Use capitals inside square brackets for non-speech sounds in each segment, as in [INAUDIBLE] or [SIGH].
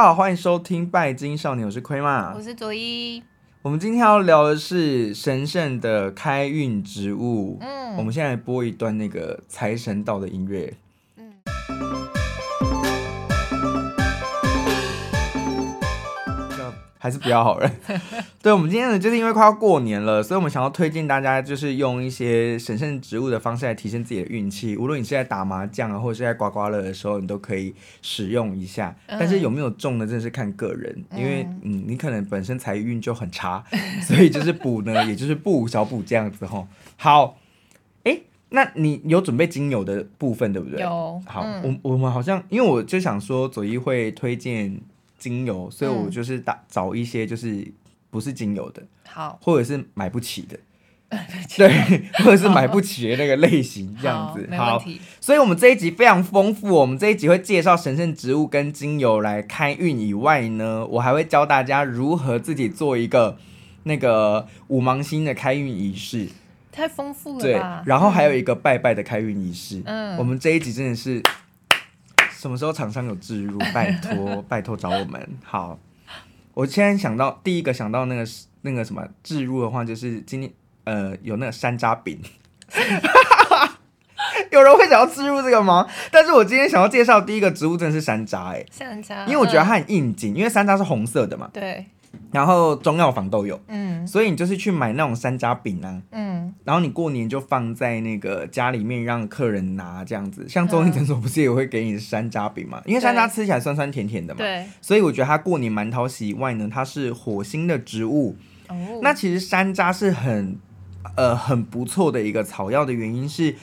家好，欢迎收听《拜金少年》，我是亏嘛，我是佐伊。我们今天要聊的是神圣的开运植物。嗯，我们现在播一段那个财神到的音乐。还是比较好人。[LAUGHS] 对，我们今天呢，就是因为快要过年了，所以我们想要推荐大家，就是用一些神圣植物的方式来提升自己的运气。无论你是在打麻将啊，或者是在刮刮乐的时候，你都可以使用一下。但是有没有中呢？真的是看个人，因为嗯，你可能本身财运就很差，所以就是补呢，也就是不小补这样子吼。好，哎、欸，那你有准备精油的部分对不对？有。好，我我们好像，因为我就想说，左一会推荐。精油，所以我就是打找一些就是不是精油的，好，或者是买不起的，[LAUGHS] 对，[LAUGHS] 或者是买不起的那个类型这样子，好，好，所以我们这一集非常丰富，我们这一集会介绍神圣植物跟精油来开运以外呢，我还会教大家如何自己做一个那个五芒星的开运仪式，太丰富了，对，然后还有一个拜拜的开运仪式，嗯，我们这一集真的是。什么时候厂商有置入？[LAUGHS] 拜托，拜托找我们。好，我现在想到第一个想到那个那个什么置入的话，就是今天呃有那个山楂饼，[LAUGHS] 有人会想要置入这个吗？但是我今天想要介绍第一个植物真的是山楂，哎，山楂，因为我觉得它很应景，因为山楂是红色的嘛。对。然后中药房都有，嗯，所以你就是去买那种山楂饼啊，嗯，然后你过年就放在那个家里面让客人拿这样子，像中医诊所不是也会给你山楂饼嘛？因为山楂吃起来酸酸甜甜的嘛，对，所以我觉得它过年蛮讨喜以外呢，它是火星的植物，哦，那其实山楂是很呃很不错的一个草药的原因是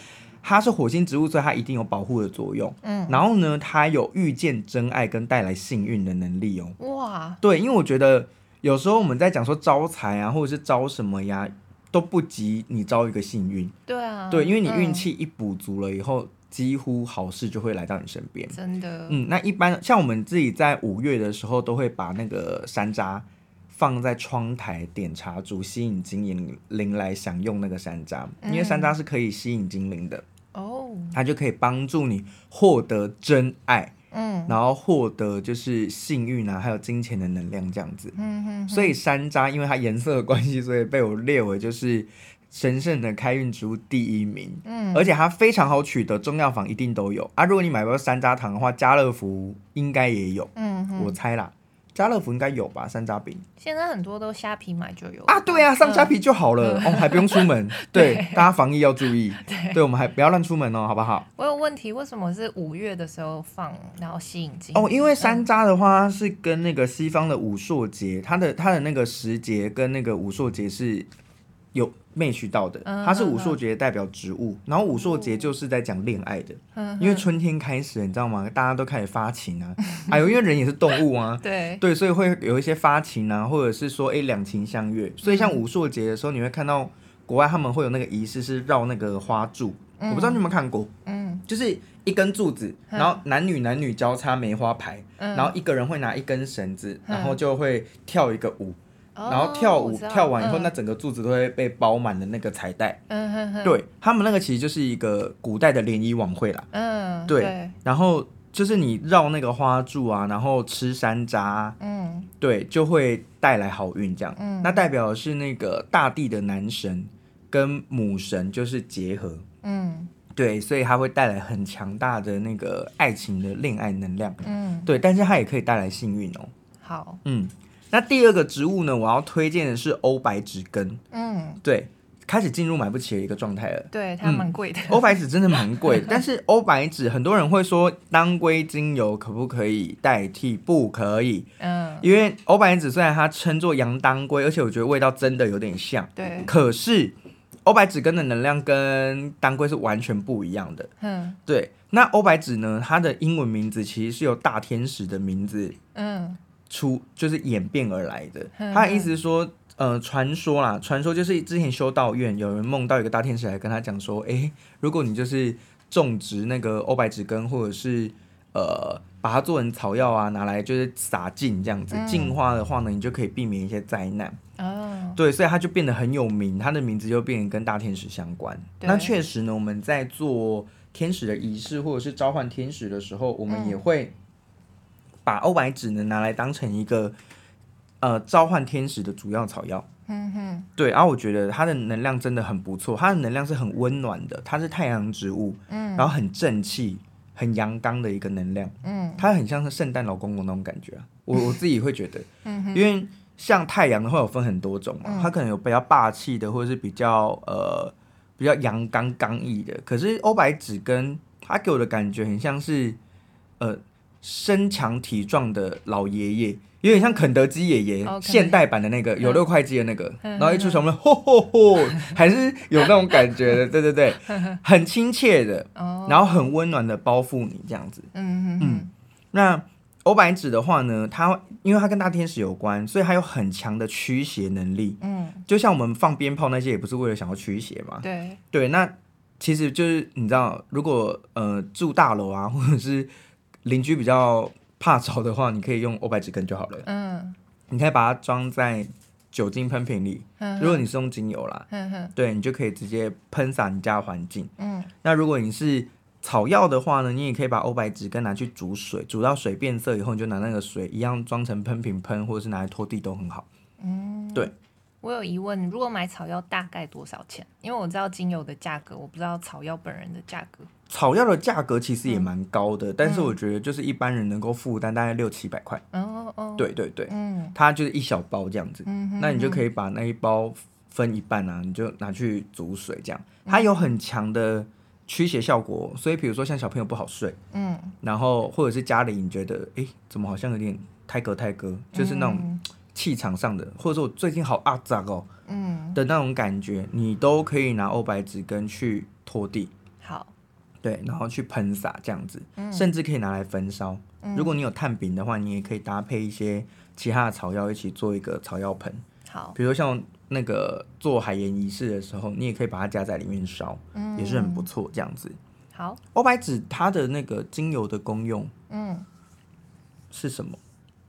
它是火星植物，所以它一定有保护的作用，嗯，然后呢，它有遇见真爱跟带来幸运的能力哦，哇，对，因为我觉得。有时候我们在讲说招财啊，或者是招什么呀，都不及你招一个幸运。对啊，对，因为你运气一补足了以后，嗯，几乎好事就会来到你身边。真的。嗯，那一般像我们自己在五月的时候，都会把那个山楂放在窗台点茶烛，吸引精灵来享用那个山楂，因为山楂是可以吸引精灵的。哦，嗯。它就可以帮助你获得真爱。嗯，然后获得就是幸运啊，还有金钱的能量这样子。嗯哼，所以山楂因为它颜色的关系，所以被我列为就是神圣的开运植物第一名。嗯，而且它非常好取得，中药房一定都有啊。如果你买不到山楂糖的话，家乐福应该也有。嗯，我猜啦。家乐福应该有吧，山楂饼。现在很多都虾皮买就有啊，对啊，上虾皮就好了，嗯、哦，还不用出门。[LAUGHS] 对，对大家防疫要注意。对，对，我们还不要乱出门哦，好不好？我有问题，为什么是五月的时候放，然后吸引进？哦，因为山楂的话是跟那个西方的武朔节，它的它的那个时节跟那个武朔节是有。没渠道的，它是武术节代表植物，嗯、然后武术节就是在讲恋爱的，嗯、因为春天开始，你知道吗？大家都开始发情啊，哎呦，因为人也是动物啊，[LAUGHS] 对。对，所以会有一些发情啊，或者是说，哎，两情相悦。所以像武术节的时候，你会看到国外他们会有那个仪式，是绕那个花柱，嗯、我不知道你有没有看过，嗯，就是一根柱子，然后男女男女交叉梅花牌，嗯、然后一个人会拿一根绳子，然后就会跳一个舞。然后跳舞、哦、跳完以后，嗯、那整个柱子都会被包满的那个彩带。嗯哼哼。对，他们那个其实就是一个古代的联谊晚会啦。嗯。对。对然后就是你绕那个花柱啊，然后吃山楂。嗯。对，就会带来好运这样。嗯。那代表的是那个大地的男神跟母神就是结合。嗯。对，所以它会带来很强大的那个爱情的恋爱能量。嗯。对，但是它也可以带来幸运哦。好。嗯。那第二个植物呢？我要推荐的是欧白芷根。嗯，对，开始进入买不起的一个状态了。对，它蛮贵的。欧白芷真的蛮贵的，[LAUGHS] 但是欧白芷很多人会说当归精油可不可以代替？不可以。嗯，因为欧白芷虽然它称作洋当归，而且我觉得味道真的有点像。对。可是欧白芷根的能量跟当归是完全不一样的。嗯，对。那欧白芷呢？它的英文名字其实是有大天使的名字。嗯。出就是演变而来的，他的意思是说，呃，传说啦，传说就是之前修道院有人梦到一个大天使来跟他讲说，诶、欸，如果你就是种植那个欧白芷根，或者是呃把它做成草药啊，拿来就是撒净这样子净化的话呢，你就可以避免一些灾难。哦，对，所以他就变得很有名，他的名字就变得跟大天使相关。那确实呢，我们在做天使的仪式或者是召唤天使的时候，我们也会。把欧白芷呢拿来当成一个呃召唤天使的主要草药。嗯哼，对，然后我觉得它的能量真的很不错，它的能量是很温暖的，它是太阳植物，嗯，然后很正气、很阳刚的一个能量，嗯，它很像是圣诞老公公那种感觉啊，我我自己会觉得，嗯哼，因为像太阳的话有分很多种嘛，嗯、它可能有比较霸气的，或者是比较呃比较阳刚刚毅的，可是欧白芷跟它给我的感觉很像是呃身强体壮的老爷爷。有点像肯德基爷爷现代版的那个有六块肌的那个，然后一出场我们吼吼吼，还是有那种感觉的，[LAUGHS] 对对对，很亲切的，然后很温暖的包覆你这样子。嗯嗯。那欧白芷的话呢，它因为它跟大天使有关，所以它有很强的驱邪能力。嗯，就像我们放鞭炮那些，也不是为了想要驱邪嘛。对对，那其实就是你知道，如果呃住大楼啊，或者是邻居比较。怕吵的话，你可以用欧白芷根就好了。嗯，你可以把它装在酒精喷瓶里。嗯，如果你是用精油啦，嗯哼，对，你就可以直接喷洒你家的环境。嗯，那如果你是草药的话呢，你也可以把欧白芷根拿去煮水，煮到水变色以后，你就拿那个水一样装成喷瓶喷，或者是拿来拖地都很好。嗯，对。我有疑问，如果买草药大概多少钱？因为我知道精油的价格，我不知道草药本人的价格。草药的价格其实也蛮高的，嗯、但是我觉得就是一般人能够负担大概六七百块。哦哦，对对对，嗯，它就是一小包这样子，嗯、哼哼，那你就可以把那一包分一半啊，你就拿去煮水这样，它有很强的驱邪效果，所以比如说像小朋友不好睡，嗯，然后或者是家里你觉得哎、欸、怎么好像有点太隔太隔，就是那种。气场上的，或者说我最近好阿杂哦，嗯。的那种感觉，你都可以拿欧白纸根去拖地，好，对，然后去喷洒这样子，嗯、甚至可以拿来焚烧。嗯、如果你有炭饼的话，你也可以搭配一些其他的草药一起做一个草药盆。好，比如像那个做海盐仪式的时候，你也可以把它加在里面烧，嗯、也是很不错这样子。好，欧白纸它的那个精油的功用，嗯，是什么？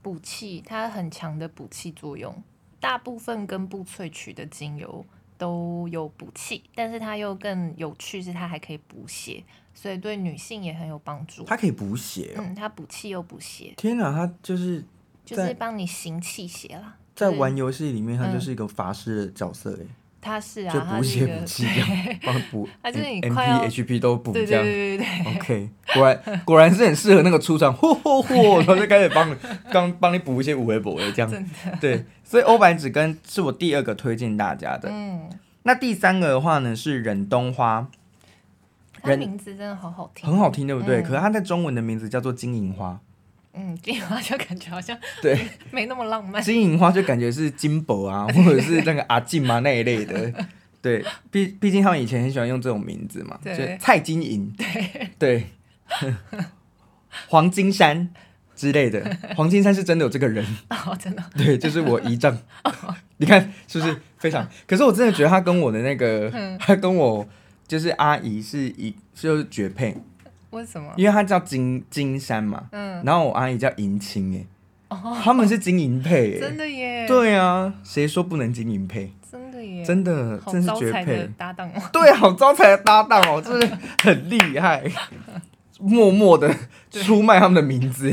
补气，它很强的补气作用。大部分根部萃取的精油都有补气，但是它又更有趣，是它还可以补血，所以对女性也很有帮助。它可以补血，哦，嗯，它补气又补血。天哪，它就是就是帮你行气血啦。在玩游戏里面，它就是一个法师的角色哎。他是啊，就补血补气这样，帮补，他就是你 MP HP 都补这样。对 [LAUGHS] 对对对 OK，果然果然是很适合那个出场，嚯嚯嚯，然后就开始帮你 [LAUGHS] 刚帮你补一些五维补的这样。[LAUGHS] 对，所以欧白芷根是我第二个推荐大家的。嗯。那第三个的话呢是忍冬花，它名字真的好好听，很好听，对不对？可是它在中文的名字叫做金银花。嗯，金银花就感觉好像 [LAUGHS] 对，没那么浪漫。金银花就感觉是金箔啊，[LAUGHS] 或者是那个阿静嘛那一类的。对，毕毕竟他们以前很喜欢用这种名字嘛，对就蔡金银，对对，[LAUGHS] 黄金山之类的。黄金山是真的有这个人哦，真的。对，就是我姨丈。你看是不是非常？可是我真的觉得他跟我的那个，他跟我就是阿姨是一就是绝配。为什么？因为他叫金金山嘛，嗯，然后我阿姨叫银青哎，哦，他们是金银配，真的耶，对啊，谁说不能金银配？真的耶，真的，真是绝配。搭档哦，对，好招财的搭档哦，[LAUGHS] 真是很厉害，默默的 [LAUGHS] 出卖他们的名字，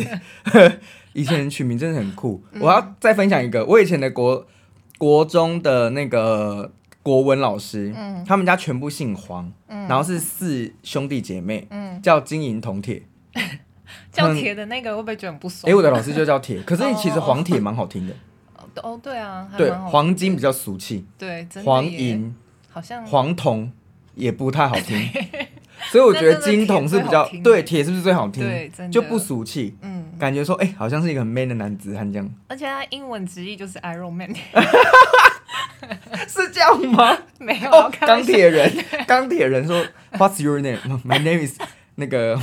[LAUGHS] 以前取名真的很酷。我要再分享一个，我以前的国国中的那个。国文老师，嗯，他们家全部姓黄，嗯，然后是四兄弟姐妹，嗯，叫金银铜铁，[LAUGHS] 叫铁的那个会不会觉得很不爽？[LAUGHS] 哎，我的老师就叫铁，可是其实黄铁蛮好听的，哦，对啊，对，黄金比较俗气，对，黄银好像黄铜也不太好听，[LAUGHS] 所以我觉得金铜是比较对，铁是不是最好听？对，就不俗气，嗯，感觉说哎，好像是一个很 man 的男子汉这样，而且他英文直译就是 Iron Man。[LAUGHS] 是这样吗？没有。钢铁人，钢铁人说，What's your name? My name is 那个，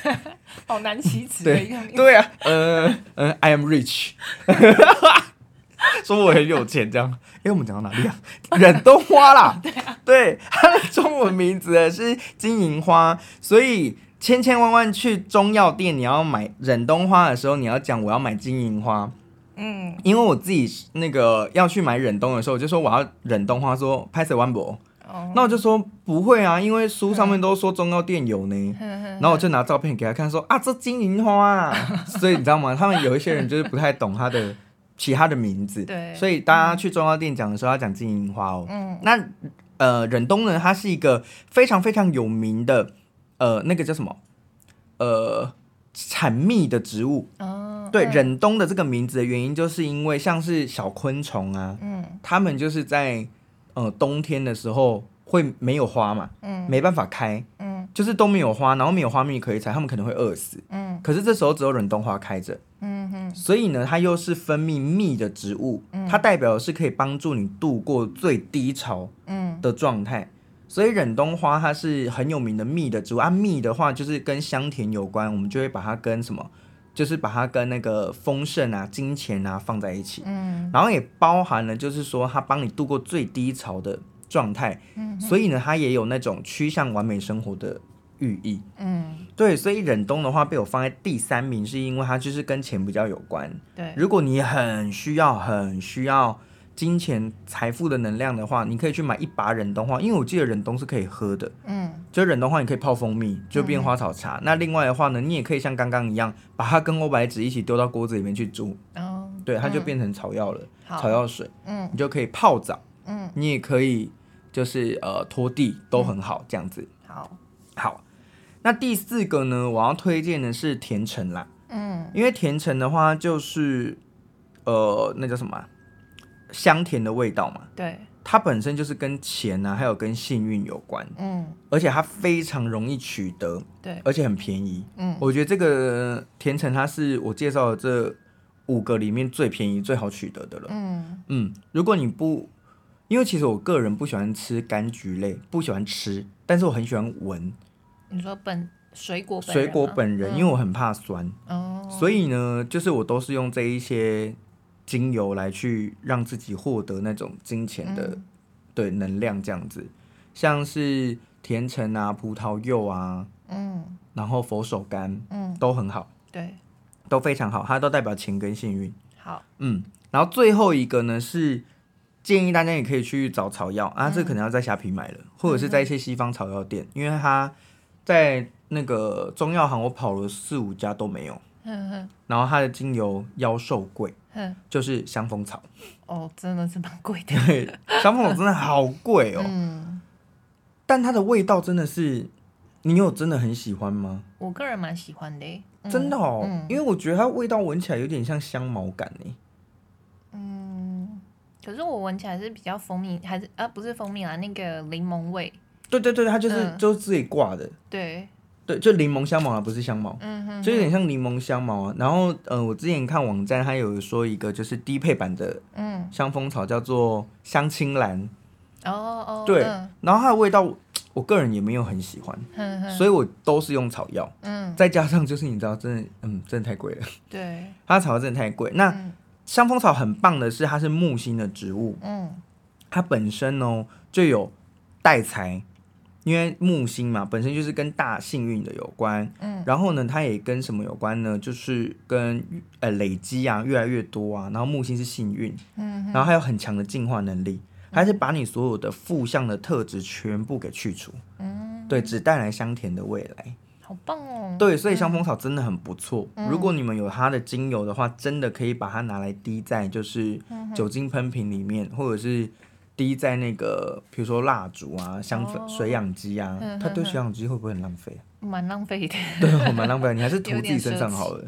[LAUGHS] 好难启齿的一个名字。对啊，呃呃，I am rich，[LAUGHS] 说我很有钱这样。哎，我们讲到哪里啊？忍冬花啦。对啊，对，它的中文名字是金银花，所以千千万万去中药店，你要买忍冬花的时候，你要讲我要买金银花。嗯，因为我自己那个要去买忍冬的时候，我就说我要忍冬花，说拍摄完博，哦、那我就说不会啊，因为书上面都说中药店有呢。[LAUGHS] 嗯、然后我就拿照片给他看说，说啊，这金银花啊。[LAUGHS] 所以你知道吗？他们有一些人就是不太懂它的其他的名字。对。所以大家去中药店讲的时候要讲金银花哦。嗯。那呃，忍冬呢，它是一个非常非常有名的呃，那个叫什么？呃，产蜜的植物。哦。对，忍冬的这个名字的原因，就是因为像是小昆虫啊，嗯，他们就是在。呃，冬天的时候会没有花嘛，嗯，没办法开，嗯，就是都没有花，然后没有花蜜可以采，他们可能会饿死，嗯，可是这时候只有忍冬花开着，嗯哼，所以呢，它又是分泌蜜的植物，嗯，它代表的是可以帮助你度过最低潮，嗯。的状态，嗯，所以忍冬花它是很有名的蜜的植物啊，蜜的话就是跟香甜有关，我们就会把它跟什么？就是把它跟那个丰盛啊、金钱啊放在一起，嗯，然后也包含了，就是说它帮你度过最低潮的状态，嗯，所以呢，它也有那种趋向完美生活的寓意，嗯，对，所以忍冬的话被我放在第三名，是因为它就是跟钱比较有关，对，如果你很需要、很需要。金钱财富的能量的话，你可以去买一把忍冬花，因为我记得忍冬是可以喝的。嗯，就忍冬花你可以泡蜂蜜，就变花草茶。嗯、那另外的话呢，你也可以像刚刚一样，把它跟欧白芷一起丢到锅子里面去煮。哦，对，它就变成草药了，嗯、草药水。嗯，你就可以泡澡。嗯，你也可以就是呃拖地都很好，这样子。好，好。那第四个呢，我要推荐的是甜橙啦。嗯，因为甜橙的话就是呃那叫什么？香甜的味道嘛，对，它本身就是跟钱啊，还有跟幸运有关，嗯，而且它非常容易取得，对，而且很便宜，嗯，我觉得这个甜橙它是我介绍的这五个里面最便宜、最好取得的了，嗯。嗯，如果你不，因为其实我个人不喜欢吃柑橘类，不喜欢吃，但是我很喜欢闻。你说本水果本水果本人，嗯，因为我很怕酸，哦，所以呢，就是我都是用这一些。精油来去让自己获得那种金钱的、嗯、对能量，这样子，像是甜橙啊、葡萄柚啊，嗯，然后佛手柑，嗯，都很好，对，都非常好，它都代表钱跟幸运。好，嗯，然后最后一个呢是建议大家也可以去找草药啊，这可能要在虾皮买了，或者是在一些西方草药店，因为它在那个中药行我跑了四五家都没有，嗯然后它的精油妖兽贵。就是香蜂草哦，真的是蛮贵的。[LAUGHS] 对，香蜂草真的好贵哦。嗯，但它的味道真的是，你有真的很喜欢吗？我个人蛮喜欢的，嗯、真的哦，嗯、因为我觉得它味道闻起来有点像香茅感呢。嗯，可是我闻起来是比较蜂蜜，还是啊不是蜂蜜啊，那个柠檬味。对对对，它就是、嗯、就是自己挂的。对。对，就柠檬香茅啊，不是香茅，嗯哼，就有点像柠檬香茅啊。然后，呃，我之前看网站，它有说一个就是低配版的，嗯，香蜂草叫做香青兰，哦哦，对，然后它的味道，我个人也没有很喜欢，嗯哼，所以我都是用草药，嗯，再加上就是你知道，真的，嗯，真的太贵了，对，[LAUGHS] 它的草药真的太贵。那香蜂草很棒的是，它是木星的植物，嗯，它本身呢就有带财。因为木星嘛，本身就是跟大幸运的有关，嗯，然后呢，它也跟什么有关呢？就是跟呃累积啊，越来越多啊，然后木星是幸运，嗯，然后还有很强的进化能力，还是把你所有的负向的特质全部给去除，嗯，对，只带来香甜的未来，好棒哦，对，所以香风草真的很不错，嗯，如果你们有它的精油的话，真的可以把它拿来滴在就是酒精喷瓶里面，或者是。滴在那个，比如说蜡烛啊、香粉、水氧机啊，哦、它对水氧机会不会很浪费？[LAUGHS] 蛮浪费的。对，蛮浪费。你还是涂自己身上好了。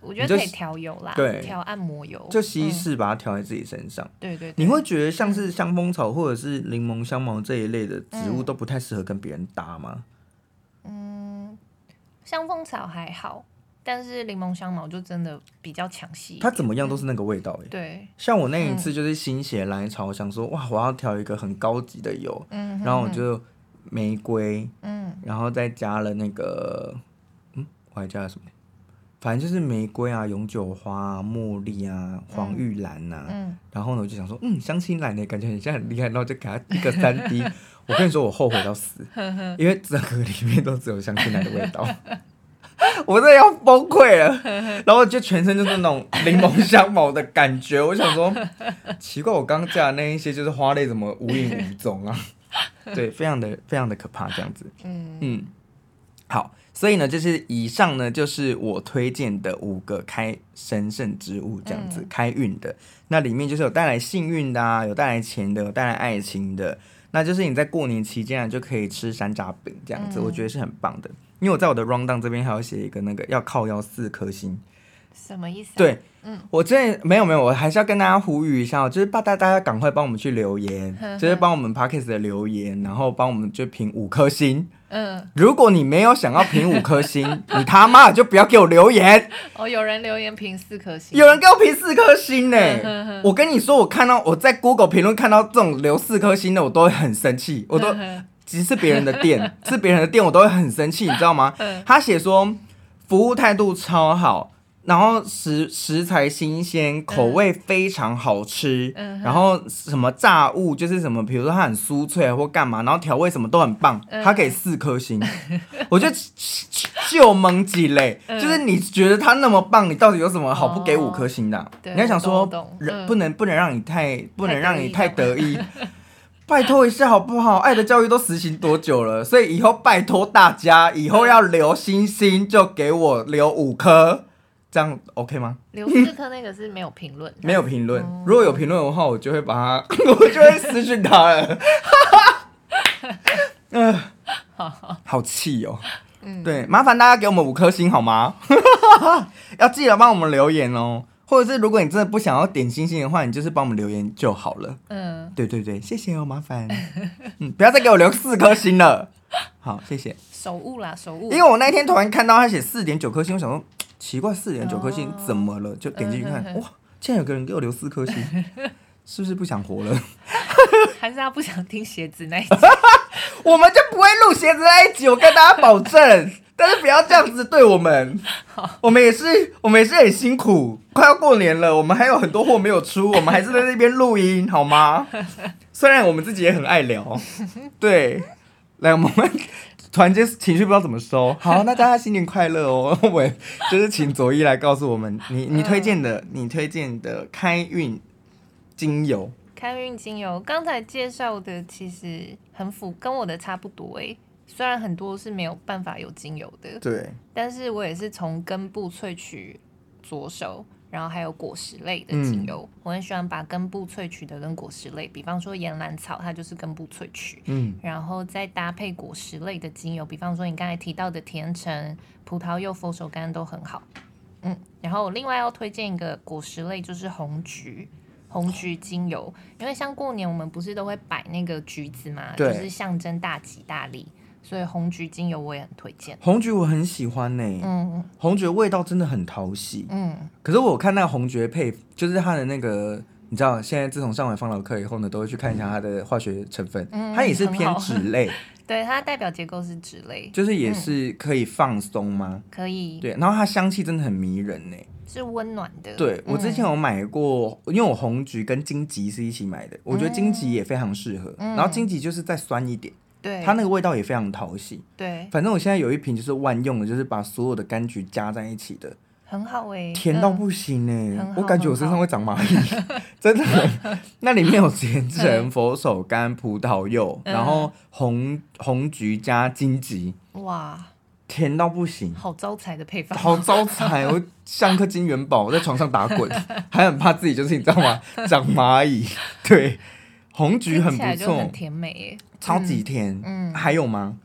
我觉得可以调油啦，对，调按摩油，就稀释把它调在自己身上。对，对对。你会觉得像是香蜂草或者是柠檬香茅这一类的植物都不太适合跟别人搭吗？嗯，香蜂草还好。但是柠檬香茅就真的比较抢戏，它怎么样都是那个味道哎、欸。对，像我那一次就是心血来潮，想说哇，我要调一个很高级的油，嗯，然后我就玫瑰，嗯，然后再加了那个，嗯，我还加了什么？反正就是玫瑰啊、永久花啊、茉莉啊、黄玉兰呐、啊，嗯，然后呢，我就想说，嗯，香青兰呢，感觉很像很厉害，然后就给它一个三滴。[LAUGHS] 我跟你说，我后悔到死，因为整个里面都只有香青兰的味道。[LAUGHS] [LAUGHS] 我真的要崩溃了，然后就全身就是那种柠檬香茅的感觉。我想说，奇怪，我刚讲的那一些就是花类，怎么无影无踪啊？[LAUGHS] 对，非常的非常的可怕，这样子。嗯嗯，好，所以呢，就是以上呢，就是我推荐的五个开神圣之物，这样子、嗯、开运的。那里面就是有带来幸运的啊，有带来钱的，有带来爱情的。那就是你在过年期间啊，就可以吃山楂饼这样子，嗯、我觉得是很棒的。因为我在我的 rundown 这边还要写一个那个要靠腰四颗星，什么意思、啊？对，嗯，我这没有没有，我还是要跟大家呼吁一下，就是大大大家赶快帮我们去留言，呵呵就是帮我们 Podcast 的留言，然后帮我们就评五颗星。嗯，如果你没有想要评五颗星，[LAUGHS] 你他妈就不要给我留言。哦，有人留言评四颗星，有人给我评四颗星呢、欸。我跟你说，我看到我在 Google 评论看到这种留四颗星的，我都会很生气。我都，即使是别人的店，[LAUGHS] 是别人的店，我都会很生气，你知道吗？他写说服务态度超好。然后食食材新鲜，口味非常好吃。嗯、然后什么炸物就是什么，比如说它很酥脆或干嘛，然后调味什么都很棒。他给四颗星，[LAUGHS] 嗯、我就就蒙几嘞。嗯、就是你觉得他那么棒，你到底有什么好不给五颗星的、啊？哦、你要想说，人不能不能让你太不能让你太得意，[LAUGHS] 拜托一下好不好？爱的教育都实行多久了？所以以后拜托大家，以后要留星星就给我留五颗。这样 OK 吗？留四颗那个是没有评论，没有评论。如果有评论的话，我就会把他，[LAUGHS] 我就会私讯他了。嗯，好气哦。嗯，对，麻烦大家给我们五颗星好吗？[LAUGHS] 要记得帮我们留言哦。或者是如果你真的不想要点星星的话，你就是帮我们留言就好了。嗯，对对对，谢谢哦，麻烦。[LAUGHS] 嗯，不要再给我留四颗星了。好，谢谢。手误啦，手误。因为我那天突然看到他写四点九颗星，我想说。奇怪，四点九颗星怎么了？就点进去看，哇，竟然有个人给我留四颗星，是不是不想活了？[LAUGHS] 还是他不想听鞋子那一集？[LAUGHS] 我们就不会录鞋子那一集，我跟大家保证。但是不要这样子对我们，我们也是，我们也是很辛苦。快要过年了，我们还有很多货没有出，我们还是在那边录音，好吗？虽然我们自己也很爱聊，[LAUGHS] 对，来我们。突然间情绪不知道怎么收，[LAUGHS] 好，那大家新年快乐哦！我就是请佐伊来告诉我们，你你推荐的，你推荐的开运精油。开运精油，刚才介绍的其实很符，跟我的差不多诶。虽然很多是没有办法有精油的，对，但是我也是从根部萃取着手。然后还有果实类的精油，嗯、我很喜欢把根部萃取的跟果实类，比方说岩兰草，它就是根部萃取，嗯，然后再搭配果实类的精油，比方说你刚才提到的甜橙、葡萄柚、佛手柑都很好，嗯，然后我另外要推荐一个果实类，就是红橘，红橘精油，因为像过年我们不是都会摆那个橘子嘛，就是象征大吉大利。所以红橘精油我也很推荐。红橘我很喜欢呢、欸，嗯，红橘味道真的很讨喜，嗯。可是我看那个红橘配，就是它的那个，你知道，现在自从上完芳疗课以后呢，都会去看一下它的化学成分，嗯、它也是偏脂类，[LAUGHS] 对，它代表结构是脂类，就是也是可以放松吗？嗯、可以，对。然后它香气真的很迷人呢、欸，是温暖的。对，我之前有买过，因为我红橘跟荆棘是一起买的，我觉得荆棘也非常适合，嗯、然后荆棘就是再酸一点。对，它那个味道也非常讨喜。对，反正我现在有一瓶就是万用的，就是把所有的柑橘加在一起的，很好哎、欸，甜到不行哎、欸，嗯、我感觉我身上会长蚂蚁，[LAUGHS] 真的。[LAUGHS] 那里面有甜橙、[LAUGHS] 佛手柑、葡萄柚，然后红红橘加荆棘，哇，甜到不行，好招财的配方，好招财，我像颗金元宝，我在床上打滚，还很怕自己就是你知道吗？长蚂蚁，对。红橘很不错，很甜美耶，超级甜。嗯，还有吗？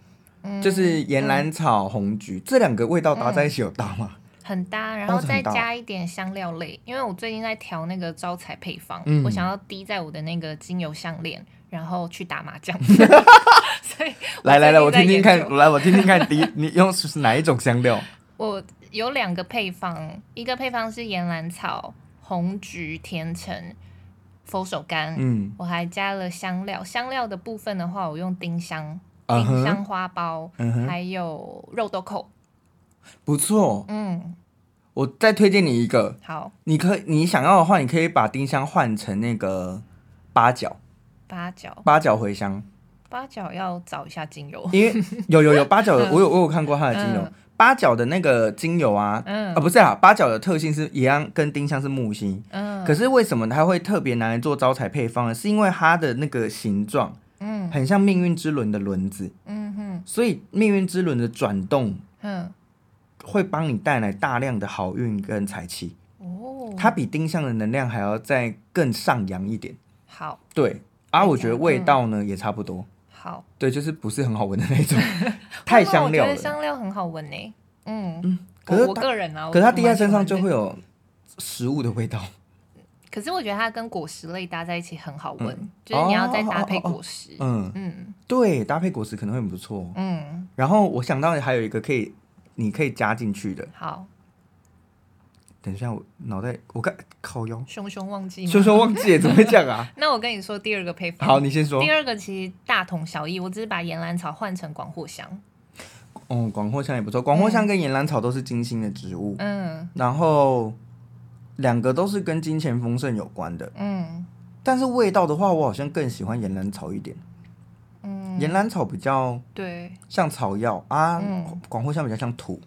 嗯，就是岩兰草、红橘这两个味道搭在一起有搭吗？很搭，然后再加一点香料类，因为我最近在调那个招财配方，我想要滴在我的那个精油项链，然后去打麻将。[LAUGHS] 所以，来来来，我听听看，来我听听看，滴你用是哪一种香料？[LAUGHS] 我有两个配方，一个配方是岩兰草、红橘、甜橙。佛手柑，嗯，我还加了香料。香料的部分的话，我用丁香、丁香花苞，还有肉豆蔻，不错。嗯，我再推荐你一个，好，你可以，你想要的话，你可以把丁香换成那个八角，八角，八角茴香，八角要找一下精油，因为有有有八角，[LAUGHS] 我有我有看过它的精油。八角的那个精油啊，嗯、啊不是啊，八角的特性是一样，跟丁香是木星，嗯，可是为什么它会特别拿来做招财配方呢？是因为它的那个形状，嗯，很像命运之轮的轮子，嗯哼，所以命运之轮的转动，嗯，会帮你带来大量的好运跟财气。哦，它比丁香的能量还要再更上扬一点。好，对，而我觉得味道呢也差不多。好，对，就是不是很好闻的那种，[LAUGHS] 太香料了。我觉得香料很好闻呢。嗯嗯，可是我个人啊，可是它滴在身上就会有食物的味道。可是我觉得它跟果实类搭在一起很好闻，就是你要再搭配果实。嗯嗯，对，搭配果实可能会很不错。嗯，然后我想到还有一个可以，你可以加进去的。好。等一下，我脑袋我看靠腰，熊熊忘记，熊熊忘记，怎么会这样啊？[LAUGHS] 那我跟你说第二个配方。好，你先说。第二个其实大同小异，我只是把岩兰草换成广藿香。哦，广藿香也不错，广藿香跟岩兰草都是金星的植物。嗯。然后两个都是跟金钱丰盛有关的。嗯。但是味道的话，我好像更喜欢岩兰草一点。嗯。岩兰草比较对，像草药啊。嗯。广藿香比较像土。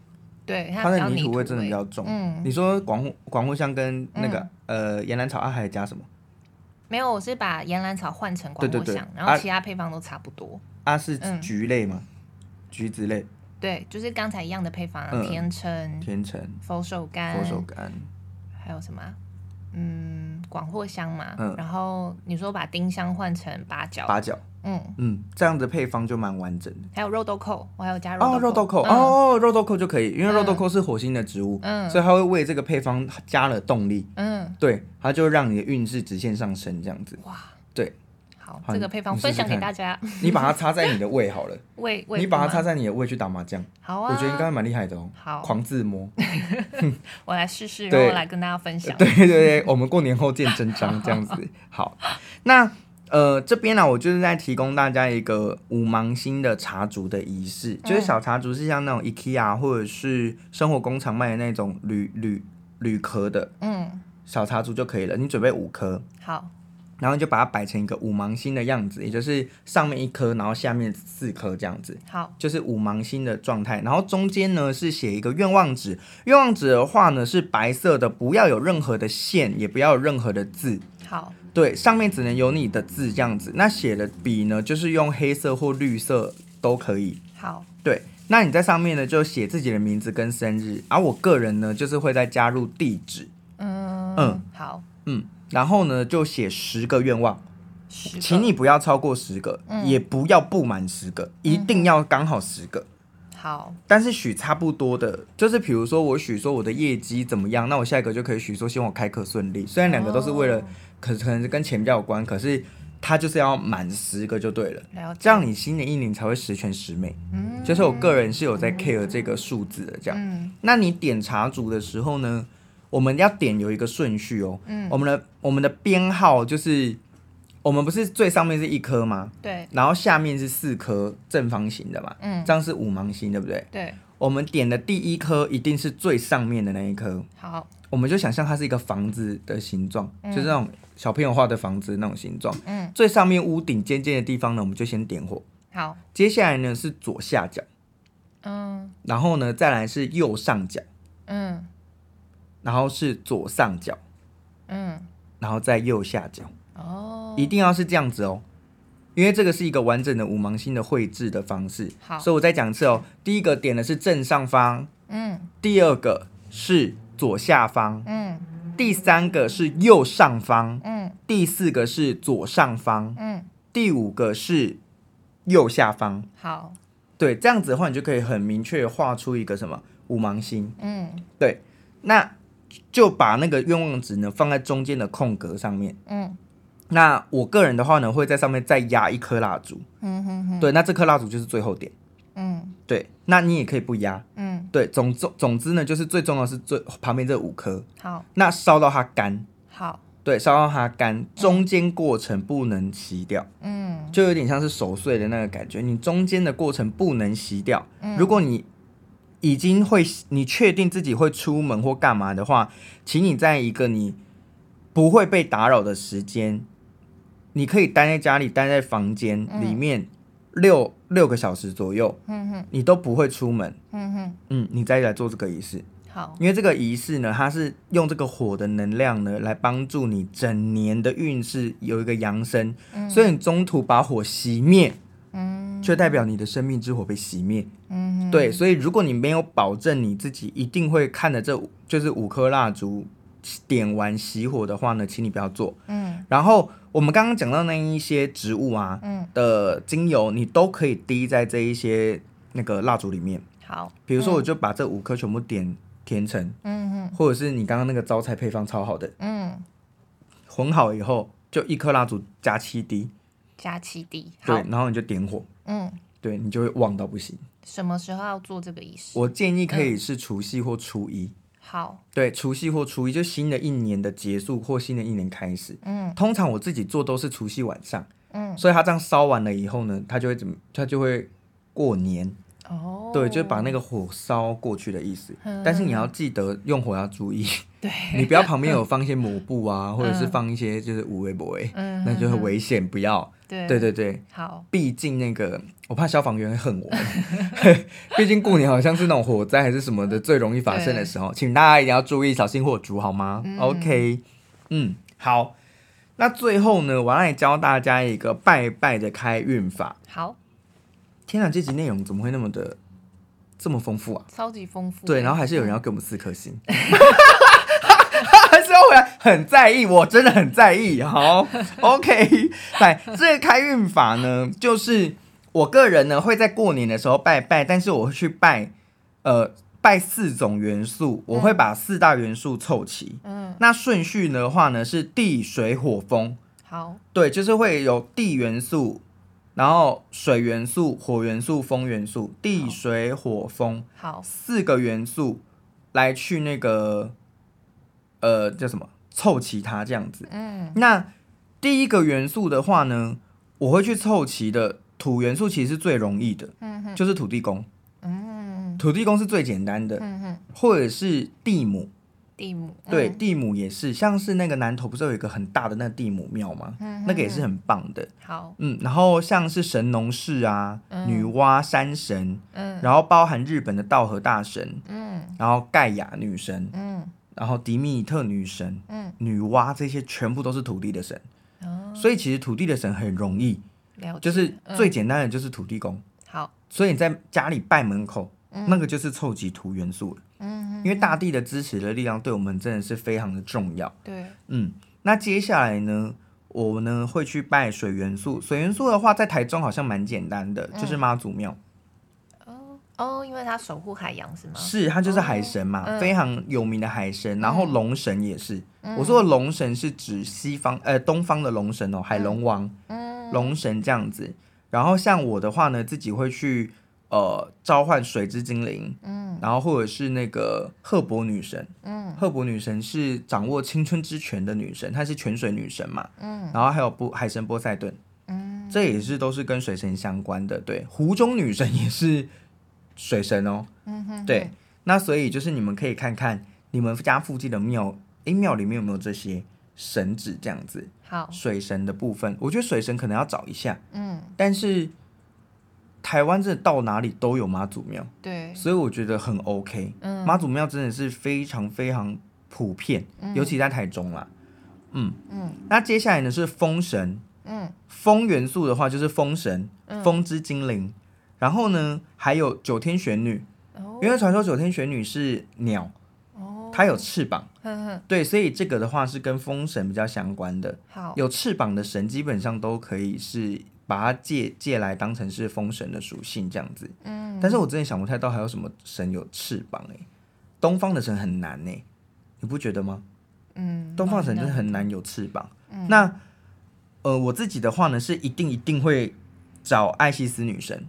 对，它的泥土味真的比较重。嗯，你说广藿广藿香跟那个、嗯、呃岩兰草啊，还加什么？没有，我是把岩兰草换成广藿香，然后其他配方都差不多。啊，是橘类吗？嗯、橘子类。对，就是刚才一样的配方，嗯、甜橙、甜橙、佛手柑、佛手柑，还有什么？嗯，广藿香嘛。嗯。然后你说把丁香换成八角。八角。嗯。嗯，这样的配方就蛮完整的。还有肉豆蔻，我还有加肉豆哦，肉豆蔻、嗯、哦，肉豆蔻就可以，因为肉豆蔻是火星的植物，嗯，所以它会为这个配方加了动力，嗯，对，它就让你的运势直线上升，这样子。哇，对，好，好这个配方分享给大家。你把它插在你的胃好了，胃 [LAUGHS] 胃，你把它插在你的胃去打麻将，好啊，我觉得应该蛮厉害的哦。好，狂自摸，[LAUGHS] 我来试试，然后来跟大家分享。对对对，我们过年后见真章，这样子。[LAUGHS] 好，那。呃，这边呢、啊，我就是在提供大家一个五芒星的茶烛的仪式，嗯、就是小茶烛是像那种 IKEA 或者是生活工厂卖的那种铝铝铝壳的，嗯，小茶烛就可以了。你准备五颗，好，然后就把它摆成一个五芒星的样子，也就是上面一颗，然后下面四颗这样子，好，就是五芒星的状态。然后中间呢是写一个愿望纸，愿望纸的话呢是白色的，不要有任何的线，也不要有任何的字，好。对，上面只能有你的字这样子。那写的笔呢，就是用黑色或绿色都可以。好，对，那你在上面呢就写自己的名字跟生日，而我个人呢就是会再加入地址。嗯嗯，好，嗯，然后呢就写十个愿望，请你不要超过十个，嗯，也不要不满十个，一定要刚好十个。好，但是许差不多的，就是比如说我许说我的业绩怎么样，那我下一个就可以许说希望我开课顺利。虽然两个都是为了。哦可可能是跟钱比较有关，可是它就是要满十个就对了，了。这样你新的一年才会十全十美。嗯，就是我个人是有在 care 这个数字的，这样。嗯，那你点茶组的时候呢，我们要点有一个顺序哦。嗯，我们的我们的编号就是，我们不是最上面是一颗吗？对。然后下面是四颗正方形的嘛？嗯，这样是五芒星，对不对？对。我们点的第一颗一定是最上面的那一颗。好。我们就想象它是一个房子的形状，嗯，就是那种小朋友画的房子那种形状。嗯，最上面屋顶尖尖的地方呢，我们就先点火。好，接下来呢是左下角，嗯，然后呢再来是右上角，嗯，然后是左上角，嗯，然后再右下角。哦，一定要是这样子哦，因为这个是一个完整的五芒星的绘制的方式。好，所以我再讲一次哦，第一个点的是正上方，嗯，第二个是左下方，嗯，第三个是右上方，嗯，第四个是左上方，嗯，第五个是右下方。好，对，这样子的话，你就可以很明确画出一个什么五芒星。嗯，对，那就把那个愿望纸呢放在中间的空格上面。嗯，那我个人的话呢，会在上面再压一颗蜡烛。嗯哼哼，对，那这颗蜡烛就是最后点。嗯，对，那你也可以不压。嗯，对，总总总之呢，就是最重要的是最旁边这五颗。好，那烧到它干。好，对，烧到它干，中间过程不能熄掉。嗯，就有点像是守岁的那个感觉，你中间的过程不能熄掉。嗯，如果你已经会，你确定自己会出门或干嘛的话，请你在一个你不会被打扰的时间，你可以待在家里，待在房间里面。嗯六六个小时左右，嗯哼，你都不会出门，嗯哼，嗯，你再来做这个仪式，好，因为这个仪式呢，它是用这个火的能量呢，来帮助你整年的运势有一个扬升。嗯，所以你中途把火熄灭，嗯，却代表你的生命之火被熄灭。嗯，对，所以如果你没有保证你自己一定会看着这就是五颗蜡烛点完熄火的话呢，请你不要做。嗯，然后我们刚刚讲到那一些植物啊，嗯的精油，你都可以滴在这一些那个蜡烛里面。好，比如说我就把这五颗全部点。甜橙，嗯哼，或者是你刚刚那个招财配方超好的，嗯，混好以后就一颗蜡烛加七滴，加七滴，对，然后你就点火，嗯，对你就会旺到不行。什么时候要做这个仪式？我建议可以是除夕或初一。好，对，除夕或初一就新的一年的结束或新的一年开始。嗯，通常我自己做都是除夕晚上，嗯，所以他这样烧完了以后呢，他就会怎么？他就会过年。哦，对，就把那个火烧过去的意思。嗯、但是你要记得用火要注意，对，你不要旁边有 [LAUGHS] 放一些抹布啊，嗯、或者是放一些就是五味不味，嗯，那就很危险，不要。对，对对对，好。毕竟那个我怕消防员会恨我，[LAUGHS] 毕竟过年好像是那种火灾还是什么的最容易发生的时候，请大家一定要注意小心火烛，好吗？嗯，OK，嗯，好。那最后呢，我要来教大家一个拜拜的开运法。好。天哪，这集内容怎么会那么的这么丰富啊？超级丰富。对，然后还是有人要给我们四颗星，[LAUGHS] 很在意，我真的很在意。[LAUGHS] 好，OK，来，这个开运法呢，就是我个人呢会在过年的时候拜拜，但是我会去拜，呃，拜四种元素，我会把四大元素凑齐。嗯，那顺序的话呢是地水火风。好，对，就是会有地元素。然后水元素、火元素、风元素、地水火风，好，四个元素来去那个呃叫什么？凑齐它这样子。嗯，那第一个元素的话呢，我会去凑齐的土元素其实是最容易的，嗯，就是土地公，嗯，土地公是最简单的，嗯哼，或者是地母。地母对，地母也是，像是那个南头不是有一个很大的那个地母庙吗？嗯、那个也是很棒的。好，嗯，然后像是神农氏啊，嗯、女娲山神，嗯，然后包含日本的道和大神，嗯，然后盖亚女神，嗯，然后迪密特女神，嗯，女娲这些全部都是土地的神。哦，所以其实土地的神很容易，就是最简单的就是土地公。嗯、好，所以你在家里拜门口，嗯、那个就是凑集土元素了。嗯，因为大地的支持的力量对我们真的是非常的重要。对，嗯，那接下来呢，我呢会去拜水元素。水元素的话，在台中好像蛮简单的，嗯、就是妈祖庙。哦哦，因为他守护海洋是吗？是，他就是海神嘛，哦、非常有名的海神。然后龙神也是，嗯、我说的龙神是指西方呃东方的龙神哦，海龙王，嗯，龙神这样子。然后像我的话呢，自己会去。呃，召唤水之精灵，嗯，然后或者是那个赫伯女神，嗯，赫伯女神是掌握青春之泉的女神，她是泉水女神嘛，嗯，然后还有波海神波塞顿，嗯，这也是都是跟水神相关的，对，湖中女神也是水神哦，嗯哼哼，对，那所以就是你们可以看看你们家附近的庙，诶，庙里面有没有这些神祇这样子，好，水神的部分，我觉得水神可能要找一下，嗯，但是。台湾真的到哪里都有妈祖庙，对，所以我觉得很 OK。嗯，妈祖庙真的是非常非常普遍，嗯、尤其在台中啦。嗯。嗯，那接下来呢是风神，嗯，风元素的话就是风神，嗯、风之精灵。然后呢还有九天玄女，哦、因为传说九天玄女是鸟，哦，它有翅膀，对，所以这个的话是跟风神比较相关的。好，有翅膀的神基本上都可以是。把它借借来当成是风神的属性这样子，嗯，但是我真的想不太到还有什么神有翅膀哎、欸，东方的神很难哎、欸，你不觉得吗？嗯，东方神真的很难有翅膀。嗯、那呃，我自己的话呢是一定一定会找艾西斯女神，嗯，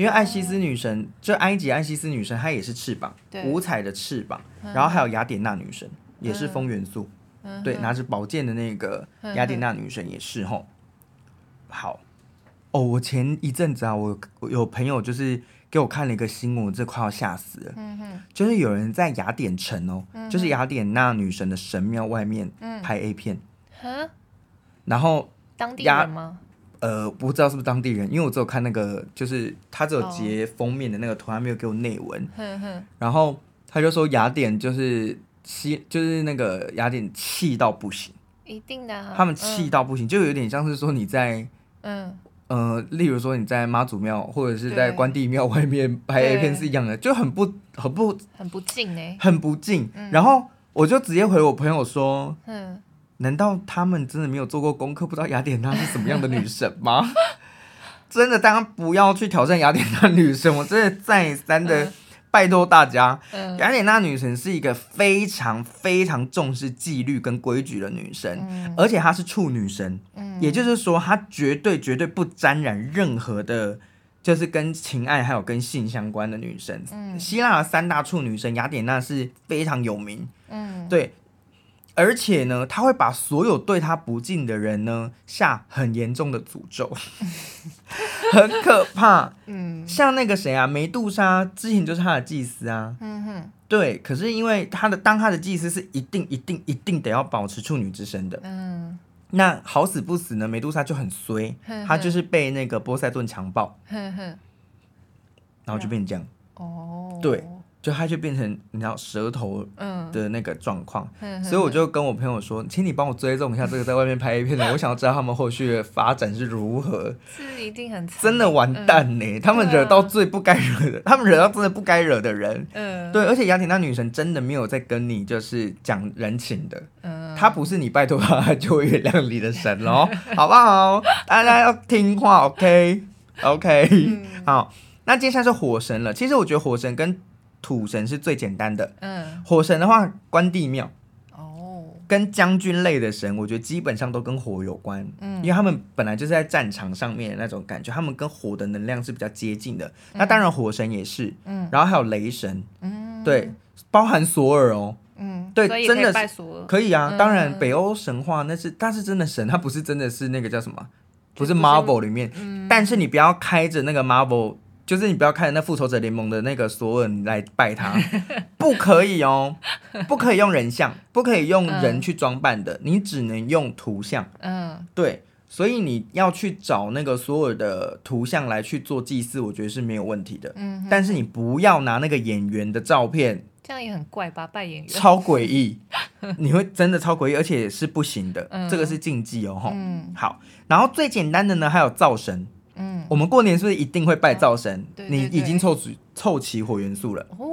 因为艾西斯女神就埃及艾西斯女神她也是翅膀，对五彩的翅膀，然后还有雅典娜女神也是风元素，嗯、对，拿着宝剑的那个雅典娜女神也是吼，好。哦，我前一阵子啊，我我有朋友就是给我看了一个新闻，我这快要吓死了。嗯，就是有人在雅典城哦，嗯、就是雅典娜女神的神庙外面拍 A 片。嗯、然后当地人吗？呃，不知道是不是当地人，因为我只有看那个，就是他只有截封面的那个图，还没有给我内文。然后他就说雅典就是西，就是那个雅典气到不行，一定的、啊，他们气到不行，嗯、就有点像是说你在，嗯。呃，例如说你在妈祖庙或者是在关帝庙外面拍 A 片是一样的，就很不很不很不敬哎，很不敬。嗯、然后我就直接回我朋友说，嗯，难道他们真的没有做过功课，不知道雅典娜是什么样的女神吗？[LAUGHS] 真的，大家不要去挑战雅典娜女神，我真的再三的。嗯拜托大家，雅典娜女神是一个非常非常重视纪律跟规矩的女神，嗯、而且她是处女神，嗯、也就是说，她绝对绝对不沾染任何的，就是跟情爱还有跟性相关的女神。嗯、希腊的三大处女神，雅典娜是非常有名，嗯、对。而且呢，他会把所有对他不敬的人呢下很严重的诅咒，[LAUGHS] 很可怕。嗯，像那个谁啊，梅杜莎之前就是他的祭司啊。嗯哼，对。可是因为他的当他的祭司是一定一定一定得要保持处女之身的。嗯，那好死不死呢，梅杜莎就很衰，他就是被那个波塞顿强暴，然后就变成这样。哦，对。就他就变成你知道舌头的那个状况，嗯、所以我就跟我朋友说，请你帮我追踪一下这个在外面拍 A 片的，[LAUGHS] 我想要知道他们后续的发展是如何。是一定很真的完蛋呢，嗯、他们惹到最不该惹的，啊、他们惹到真的不该惹的人。嗯，对，而且雅典娜女神真的没有在跟你就是讲人情的，嗯，她不是你拜托她就会原谅你的神喽，[LAUGHS] 好不好？大家要听话，OK OK，、嗯、好，那接下来是火神了。其实我觉得火神跟土神是最简单的，嗯，火神的话，关帝庙，哦，跟将军类的神，我觉得基本上都跟火有关，嗯，因为他们本来就是在战场上面的那种感觉，他们跟火的能量是比较接近的。嗯、那当然火神也是，嗯，然后还有雷神，嗯，对，包含索尔哦，嗯，对，真的是可以啊。当然北欧神话那是，他是真的神，他不是真的是那个叫什么，不是 Marvel 里面，嗯、但是你不要开着那个 Marvel。就是你不要看那复仇者联盟的那个索尔来拜他，[LAUGHS] 不可以哦，不可以用人像，不可以用人去装扮的，你只能用图像。嗯，对，所以你要去找那个索尔的图像来去做祭祀，我觉得是没有问题的。嗯，但是你不要拿那个演员的照片，这样也很怪吧？拜演员超诡异，你会真的超诡异，而且是不行的，这个是禁忌哦。嗯，好，然后最简单的呢，还有灶神。嗯，我们过年是不是一定会拜灶神？对对对，你已经凑齐凑齐火元素了。哦，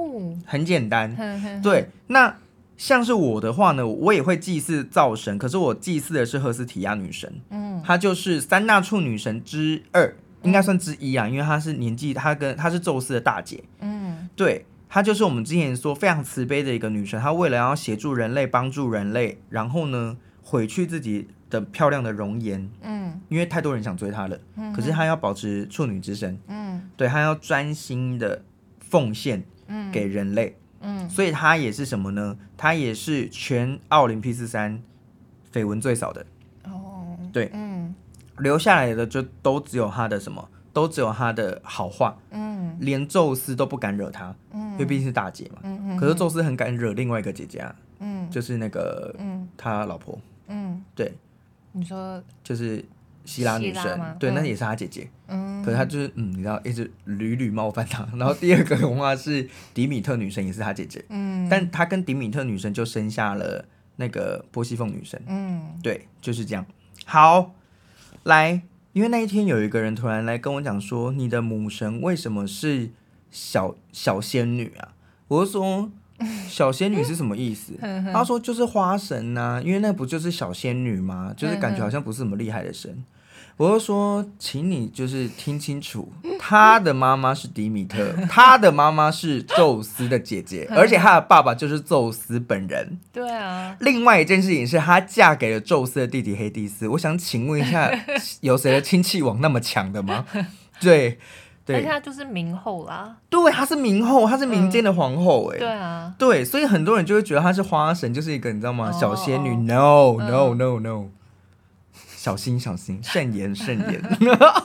很简单。呵呵对，那像是我的话呢，我也会祭祀灶神，可是我祭祀的是赫斯提亚女神。嗯，她就是三大处女神之二，应该算之一啊，因为她是年纪，她跟她是宙斯的大姐。嗯，对，她就是我们之前说非常慈悲的一个女神，她为了要协助人类，帮助人类，然后呢，毁去自己的漂亮的容颜，嗯，因为太多人想追她了，嗯，可是她要保持处女之身，嗯，对，她要专心的奉献，嗯，给人类，嗯，嗯，所以她也是什么呢？她也是全奥林匹斯山绯闻最少的，哦，对，嗯，留下来的就都只有她的什么，都只有她的好话，嗯，连宙斯都不敢惹她，嗯，因为毕竟是大姐嘛，嗯嗯，可是宙斯很敢惹另外一个姐姐啊，嗯，就是那个，嗯，他老婆。嗯，对，你说就是希拉女神，对，那也是她姐姐。嗯，可是她就是嗯，你知道一直屡屡冒犯她。然后第二个的话是迪米特女神，也是她姐姐。嗯，但她跟迪米特女神就生下了那个波西凤女神。嗯，对，就是这样。好，来，因为那一天有一个人突然来跟我讲说，你的母神为什么是小小仙女啊？我就说。[LAUGHS] 小仙女是什么意思？他说就是花神呐、啊，因为那不就是小仙女吗？就是感觉好像不是什么厉害的神。我就说，请你就是听清楚，他的妈妈是迪米特，[LAUGHS] 他的妈妈是宙斯的姐姐，而且他的爸爸就是宙斯本人。对啊。另外一件事情是，她嫁给了宙斯的弟弟黑帝斯。我想请问一下，[LAUGHS] 有谁的亲戚网那么强的吗？对。对，她就是明后啦。对，她是明后，她是民间的皇后，哎、嗯。对啊。对，所以很多人就会觉得她是花神，就是一个你知道吗？小仙女。Oh, oh. No no no no，小心小心，慎言 [LAUGHS] 慎言。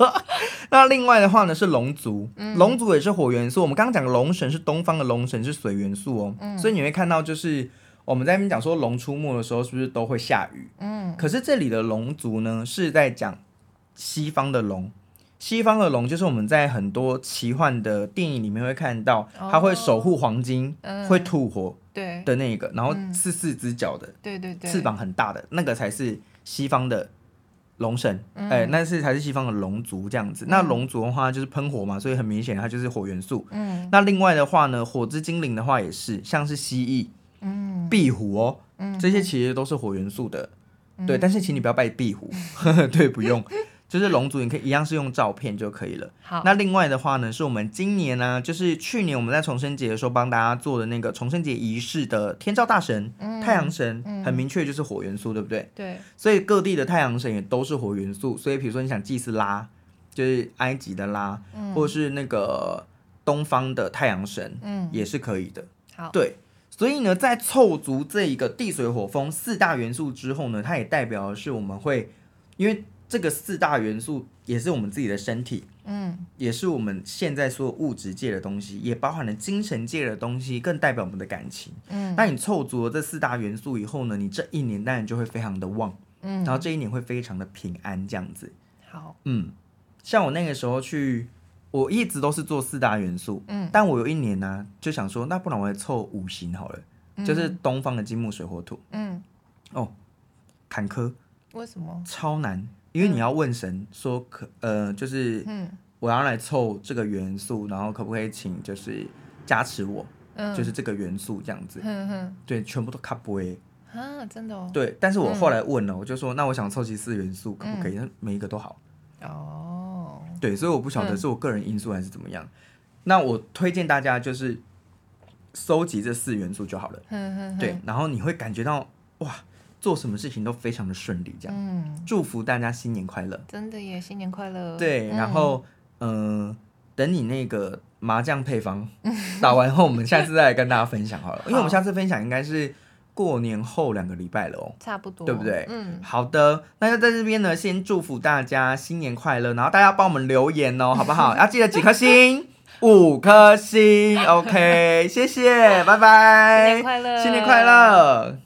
[LAUGHS] 那另外的话呢，是龙族，龙族也是火元素。我们刚刚讲的龙神是东方的龙神，是水元素哦。嗯、所以你会看到，就是我们在那边讲说龙出没的时候，是不是都会下雨？嗯。可是这里的龙族呢，是在讲西方的龙。西方的龙就是我们在很多奇幻的电影里面会看到，它会守护黄金，哦、会吐火，对。的那个，然后是四只脚的，对对对，翅膀很大的那个才是西方的龙神，哎、嗯。欸，那是才是西方的龙族这样子。嗯、那龙族的话就是喷火嘛，所以很明显它就是火元素。嗯，那另外的话呢，火之精灵的话也是，像是蜥蜴，嗯，壁虎哦，嗯，这些其实都是火元素的。对，但是请你不要拜壁虎，[LAUGHS] 对，不用，就是龙族，你可以一样是用照片就可以了。好，那另外的话呢，是我们今年呢、啊，就是去年我们在重生节的时候帮大家做的那个重生节仪式的天照大神、嗯、太阳神，很明确就是火元素，对不对？对。所以各地的太阳神也都是火元素，所以比如说你想祭祀拉，就是埃及的拉，嗯、或是那个东方的太阳神，嗯，也是可以的。好，对。所以呢，在凑足这一个地水火风四大元素之后呢，它也代表的是我们会，因为这个四大元素也是我们自己的身体，嗯，也是我们现在所有物质界的东西，也包含了精神界的东西，更代表我们的感情。嗯，那你凑足了这四大元素以后呢，你这一年当然就会非常的旺，嗯，然后这一年会非常的平安，这样子。好，嗯，像我那个时候去。我一直都是做四大元素，嗯，但我有一年呢、啊，就想说，那不然我来凑五行好了，嗯、就是东方的金木水火土，嗯，哦，坎坷，为什么？超难，因为你要问神说可，呃，就是，嗯，我要来凑这个元素，然后可不可以请就是加持我，嗯，就是这个元素这样子，嗯哼，对，全部都卡不诶，啊，真的哦，对，但是我后来问了，我就说，那我想凑齐四元素，可不可以？那每一个都好，哦。对，所以我不晓得是我个人因素还是怎么样。嗯、那我推荐大家就是收集这四元素就好了。嗯嗯。对，然后你会感觉到哇，做什么事情都非常的顺利，这样。嗯。祝福大家新年快乐！真的耶，新年快乐！对，然后嗯、呃，等你那个麻将配方 [LAUGHS] 打完后，我们下次再来跟大家分享好了，好，因为我们下次分享应该是。过年后两个礼拜了哦，差不多，对不对？嗯，好的，那就在这边呢，先祝福大家新年快乐，然后大家帮我们留言哦，好不好？[LAUGHS] 要记得几颗星，五颗星，OK，谢谢，拜拜，新年快乐，新年快乐。